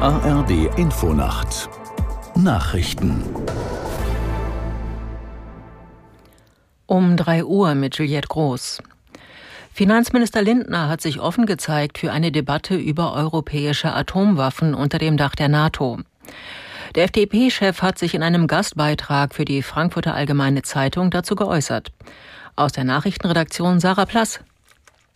ARD Infonacht Nachrichten Um 3 Uhr mit Juliette Groß. Finanzminister Lindner hat sich offen gezeigt für eine Debatte über europäische Atomwaffen unter dem Dach der NATO. Der FDP-Chef hat sich in einem Gastbeitrag für die Frankfurter Allgemeine Zeitung dazu geäußert. Aus der Nachrichtenredaktion Sarah Plass.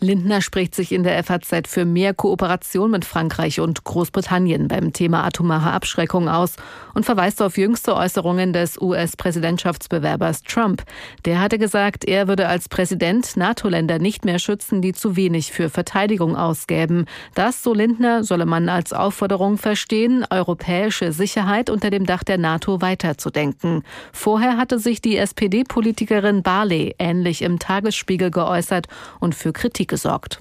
Lindner spricht sich in der FAZ für mehr Kooperation mit Frankreich und Großbritannien beim Thema atomare Abschreckung aus und verweist auf jüngste Äußerungen des US-Präsidentschaftsbewerbers Trump. Der hatte gesagt, er würde als Präsident NATO-Länder nicht mehr schützen, die zu wenig für Verteidigung ausgäben. Das, so Lindner, solle man als Aufforderung verstehen, europäische Sicherheit unter dem Dach der NATO weiterzudenken. Vorher hatte sich die SPD-Politikerin Barley ähnlich im Tagesspiegel geäußert und für Kritik gesorgt.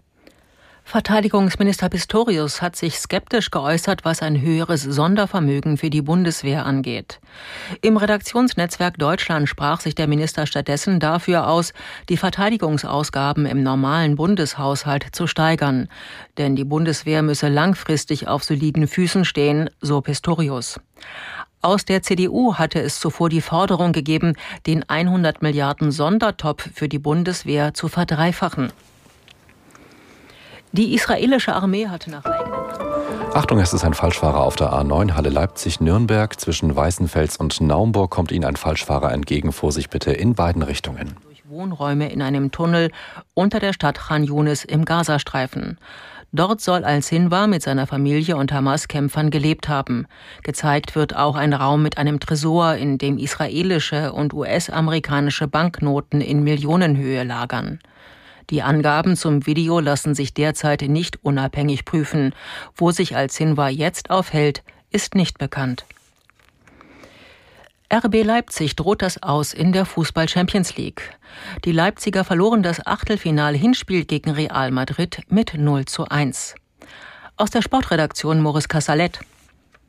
Verteidigungsminister Pistorius hat sich skeptisch geäußert, was ein höheres Sondervermögen für die Bundeswehr angeht. Im Redaktionsnetzwerk Deutschland sprach sich der Minister stattdessen dafür aus, die Verteidigungsausgaben im normalen Bundeshaushalt zu steigern. Denn die Bundeswehr müsse langfristig auf soliden Füßen stehen, so Pistorius. Aus der CDU hatte es zuvor die Forderung gegeben, den 100 Milliarden Sondertopf für die Bundeswehr zu verdreifachen. Die israelische Armee hatte nach eigenen Achtung, es ist ein Falschfahrer auf der A9 Halle Leipzig-Nürnberg. Zwischen Weißenfels und Naumburg kommt Ihnen ein Falschfahrer entgegen. Vorsicht bitte in beiden Richtungen. Durch Wohnräume in einem Tunnel unter der Stadt Khan Yunis im Gazastreifen. Dort soll Al-Sinwar mit seiner Familie und Hamas-Kämpfern gelebt haben. Gezeigt wird auch ein Raum mit einem Tresor, in dem israelische und US-amerikanische Banknoten in Millionenhöhe lagern. Die Angaben zum Video lassen sich derzeit nicht unabhängig prüfen. Wo sich Al-Sinwar jetzt aufhält, ist nicht bekannt. RB Leipzig droht das aus in der Fußball Champions League. Die Leipziger verloren das Achtelfinal-Hinspiel gegen Real Madrid mit 0 zu 1. Aus der Sportredaktion Moris Casalet.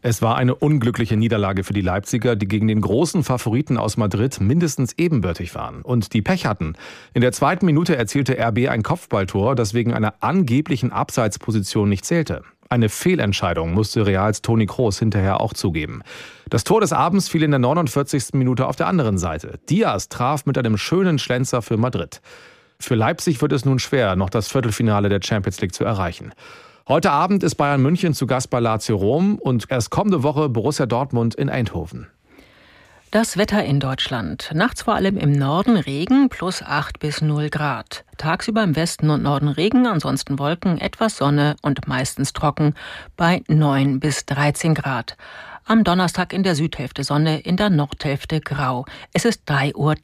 Es war eine unglückliche Niederlage für die Leipziger, die gegen den großen Favoriten aus Madrid mindestens ebenbürtig waren und die Pech hatten. In der zweiten Minute erzielte RB ein Kopfballtor, das wegen einer angeblichen Abseitsposition nicht zählte. Eine Fehlentscheidung musste Reals Toni Kroos hinterher auch zugeben. Das Tor des Abends fiel in der 49. Minute auf der anderen Seite. Diaz traf mit einem schönen Schlenzer für Madrid. Für Leipzig wird es nun schwer, noch das Viertelfinale der Champions League zu erreichen. Heute Abend ist Bayern München zu Gast bei Lazio Rom und erst kommende Woche Borussia Dortmund in Eindhoven. Das Wetter in Deutschland. Nachts vor allem im Norden Regen plus 8 bis 0 Grad. Tagsüber im Westen und Norden Regen, ansonsten Wolken, etwas Sonne und meistens trocken bei 9 bis 13 Grad. Am Donnerstag in der Südhälfte Sonne, in der Nordhälfte grau. Es ist 3.03 Uhr.